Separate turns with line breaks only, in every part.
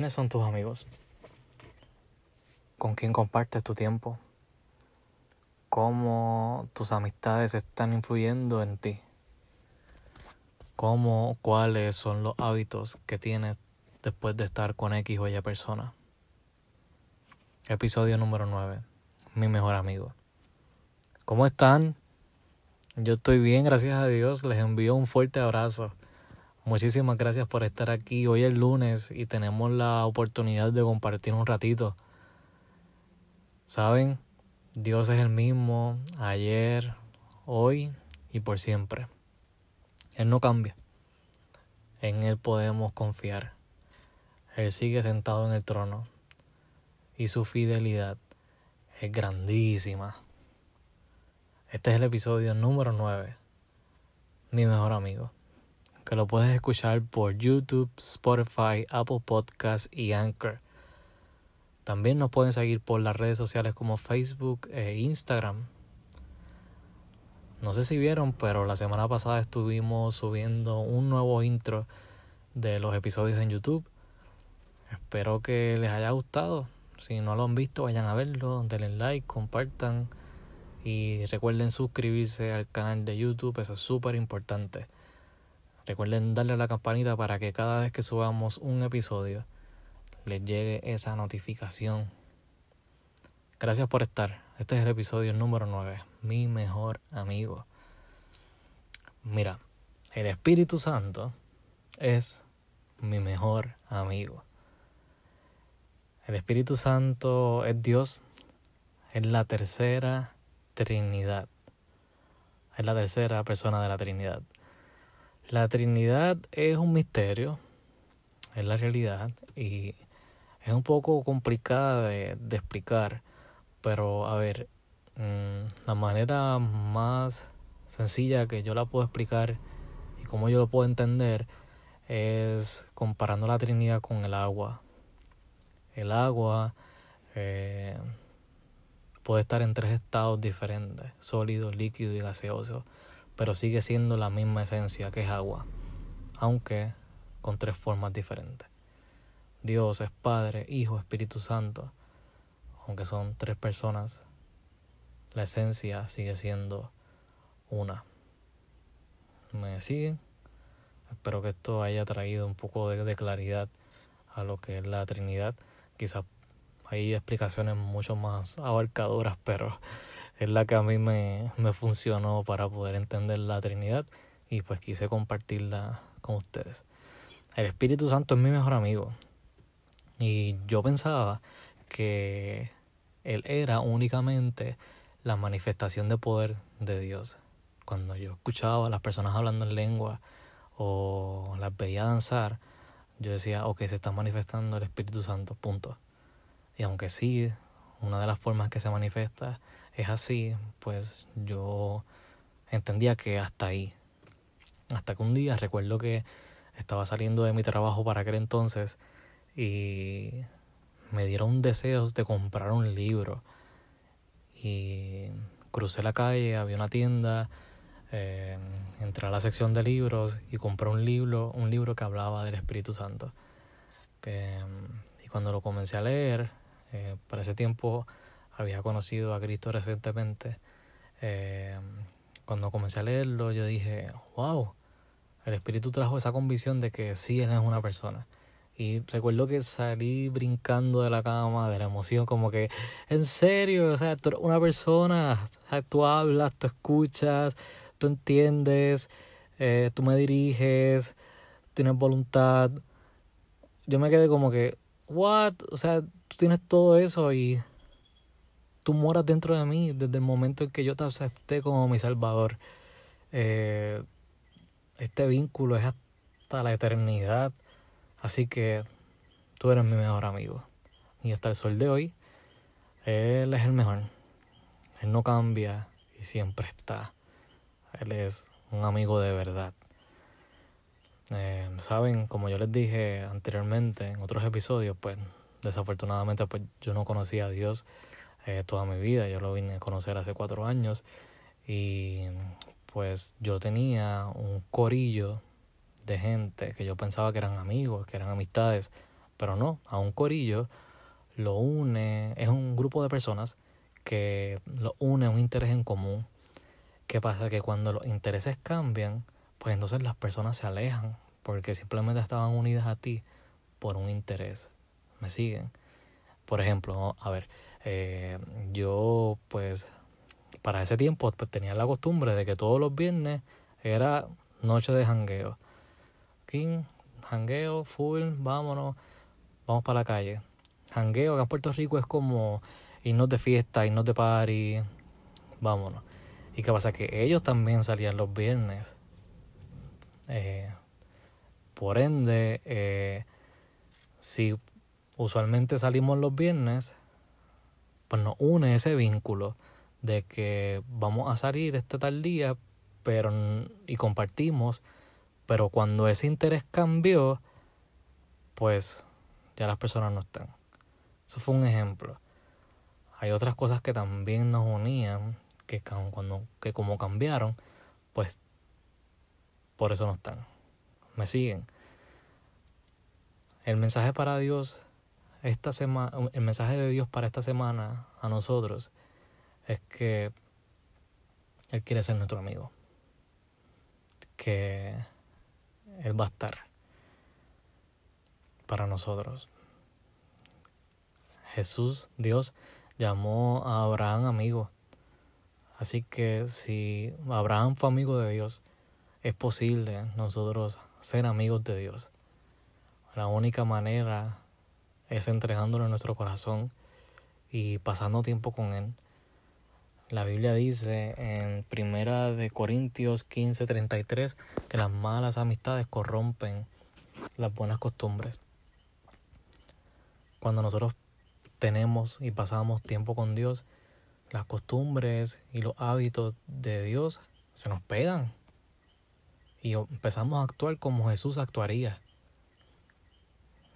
¿Quiénes son tus amigos? ¿Con quién compartes tu tiempo? ¿Cómo tus amistades están influyendo en ti? ¿Cómo, cuáles son los hábitos que tienes después de estar con X o Y persona? Episodio número 9. Mi mejor amigo. ¿Cómo están? Yo estoy bien, gracias a Dios. Les envío un fuerte abrazo. Muchísimas gracias por estar aquí. Hoy es lunes y tenemos la oportunidad de compartir un ratito. Saben, Dios es el mismo ayer, hoy y por siempre. Él no cambia. En Él podemos confiar. Él sigue sentado en el trono y su fidelidad es grandísima. Este es el episodio número 9. Mi mejor amigo que lo puedes escuchar por YouTube, Spotify, Apple Podcasts y Anchor. También nos pueden seguir por las redes sociales como Facebook e Instagram. No sé si vieron, pero la semana pasada estuvimos subiendo un nuevo intro de los episodios en YouTube. Espero que les haya gustado. Si no lo han visto, vayan a verlo, denle like, compartan y recuerden suscribirse al canal de YouTube, eso es súper importante. Recuerden darle a la campanita para que cada vez que subamos un episodio les llegue esa notificación. Gracias por estar. Este es el episodio número 9, mi mejor amigo. Mira, el Espíritu Santo es mi mejor amigo. El Espíritu Santo es Dios, es la tercera Trinidad. Es la tercera persona de la Trinidad. La Trinidad es un misterio, es la realidad y es un poco complicada de, explicar, pero a ver, mm, la manera más sencilla que yo la puedo explicar y como yo lo puedo entender es comparando la Trinidad con el agua. El agua eh, puede estar en tres estados diferentes, sólido, líquido y gaseoso pero sigue siendo la misma esencia que es agua, aunque con tres formas diferentes. Dios es Padre, Hijo, Espíritu Santo, aunque son tres personas, la esencia sigue siendo una. ¿Me siguen? Espero que esto haya traído un poco de, de claridad a lo que es la Trinidad. Quizás hay explicaciones mucho más abarcadoras, pero es la que a mí me, me funcionó para poder entender la Trinidad y pues quise compartirla con ustedes. El Espíritu Santo es mi mejor amigo y yo pensaba que él era únicamente la manifestación de poder de Dios. Cuando yo escuchaba a las personas hablando en lengua o las veía danzar, yo decía, ok, se está manifestando el Espíritu Santo, punto. Y aunque sí, una de las formas que se manifiesta es así, pues yo entendía que hasta ahí. Hasta que un día recuerdo que estaba saliendo de mi trabajo para aquel entonces y me dieron deseos de comprar un libro. Y crucé la calle, había una tienda, eh, entré a la sección de libros y compré un libro, un libro que hablaba del Espíritu Santo. y cuando lo comencé a leer, eh, para ese tiempo había conocido a Cristo recientemente, eh, cuando comencé a leerlo, yo dije, wow, el Espíritu trajo esa convicción de que sí, Él es una persona. Y recuerdo que salí brincando de la cama, de la emoción, como que, en serio, o sea, tú eres una persona, tú hablas, tú escuchas, tú entiendes, eh, tú me diriges, tienes voluntad. Yo me quedé como que, what? O sea, tú tienes todo eso y tú moras dentro de mí desde el momento en que yo te acepté como mi salvador. Eh, este vínculo es hasta la eternidad. Así que tú eres mi mejor amigo. Y hasta el sol de hoy, Él es el mejor. Él no cambia y siempre está. Él es un amigo de verdad. Eh, Saben, como yo les dije anteriormente en otros episodios, pues desafortunadamente pues yo no conocía a Dios eh, toda mi vida. Yo lo vine a conocer hace cuatro años y pues yo tenía un corillo de gente que yo pensaba que eran amigos, que eran amistades, Pero no, a un corillo lo une, es un grupo de personas que lo une un interés en común. ¿Qué pasa? Que cuando los intereses cambian, pues entonces las personas se alejan porque simplemente estaban unidas a ti por un interés. ¿Me siguen? Por ejemplo, a ver, eh, yo pues para ese tiempo pues, tenía la costumbre de que todos los viernes era noche de jangueo. King, jangueo, full, vámonos, vamos para la calle. Jangueo acá en Puerto Rico es como irnos de fiesta, irnos de party, vámonos. ¿Y qué pasa? Que ellos también salían los viernes. Eh, por ende, eh, si usualmente salimos los viernes, pues nos une ese vínculo de que vamos a salir este tal día pero y compartimos, pero cuando ese interés cambió, pues ya las personas no están. Eso fue un ejemplo. Hay otras cosas que también nos unían, que cuando que como cambiaron, pues por eso no están. ¿Me siguen? El mensaje para Dios esta semana, el mensaje de Dios para esta semana a nosotros es que Él quiere ser nuestro amigo. Que Él va a estar para nosotros. Jesús, Dios, llamó a Abraham amigo. Así que si Abraham fue amigo de Dios, es posible nosotros ser amigos de Dios. La única manera es entregándolo en nuestro corazón y pasando tiempo con Él. La Biblia dice en Primera de Corintios 15:33 que las malas amistades corrompen las buenas costumbres. Cuando nosotros tenemos y pasamos tiempo con Dios, las costumbres y los hábitos de Dios se nos pegan y empezamos a actuar como Jesús actuaría.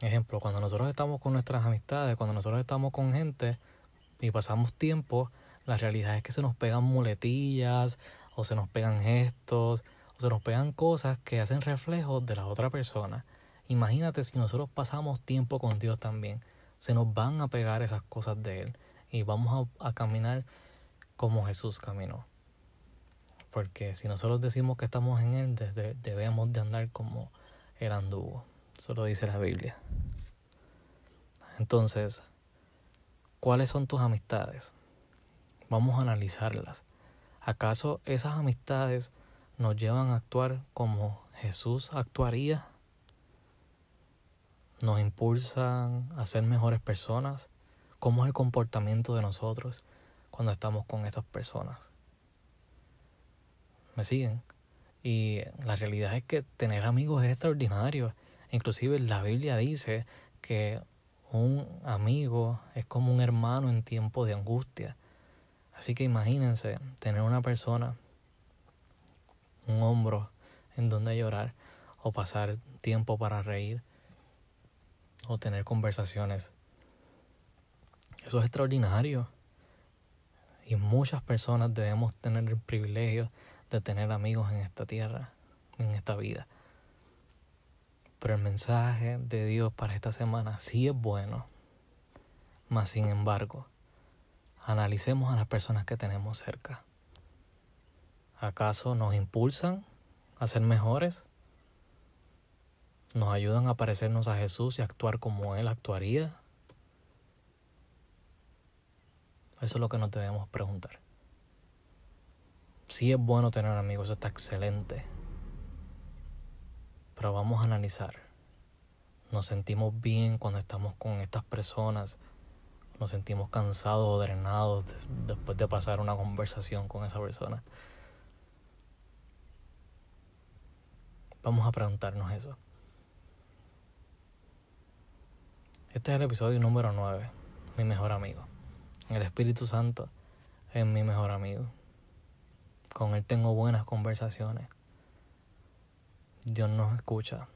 Ejemplo, cuando nosotros estamos con nuestras amistades, cuando nosotros estamos con gente y pasamos tiempo, la realidad es que se nos pegan muletillas o se nos pegan gestos o se nos pegan cosas que hacen reflejos de la otra persona. Imagínate si nosotros pasamos tiempo con Dios también, se nos van a pegar esas cosas de Él y vamos a, a caminar como Jesús caminó. Porque si nosotros decimos que estamos en Él, debemos de andar como Él anduvo. Eso lo dice la Biblia. Entonces, ¿cuáles son tus amistades? Vamos a analizarlas. ¿Acaso esas amistades nos llevan a actuar como Jesús actuaría? ¿Nos impulsan a ser mejores personas? ¿Cómo es el comportamiento de nosotros cuando estamos con estas personas? ¿Me siguen? Y la realidad es que tener amigos es extraordinario. Inclusive la Biblia dice que un amigo es como un hermano en tiempo de angustia. Así que imagínense tener una persona, un hombro en donde llorar o pasar tiempo para reír o tener conversaciones. Eso es extraordinario. Y muchas personas debemos tener el privilegio de tener amigos en esta tierra, en esta vida. Pero el mensaje de Dios para esta semana sí es bueno. Mas sin embargo, analicemos a las personas que tenemos cerca. ¿Acaso nos impulsan a ser mejores? ¿Nos ayudan a parecernos a Jesús y actuar como Él actuaría? Eso es lo que nos debemos preguntar. Sí es bueno tener amigos, está excelente. Pero vamos a analizar. Nos sentimos bien cuando estamos con estas personas. Nos sentimos cansados o drenados después de pasar una conversación con esa persona. Vamos a preguntarnos eso. Este es el episodio número 9, mi mejor amigo. El Espíritu Santo es mi mejor amigo. Con Él tengo buenas conversaciones. Dios nos escucha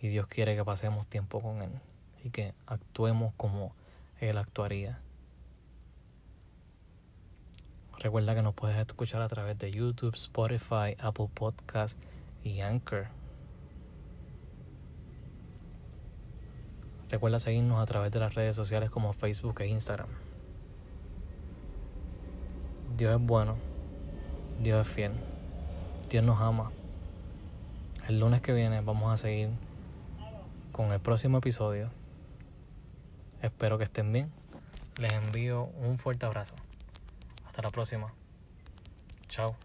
y Dios quiere que pasemos tiempo con Él y que actuemos como Él actuaría. Recuerda que nos puedes escuchar a través de YouTube, Spotify, Apple Podcast y Anchor. Recuerda seguirnos a través de las redes sociales como Facebook e Instagram. Dios es bueno, Dios es fiel, Dios nos ama. El lunes que viene vamos a seguir con el próximo episodio. Espero que estén bien. Les envío un fuerte abrazo. Hasta la próxima. Chao.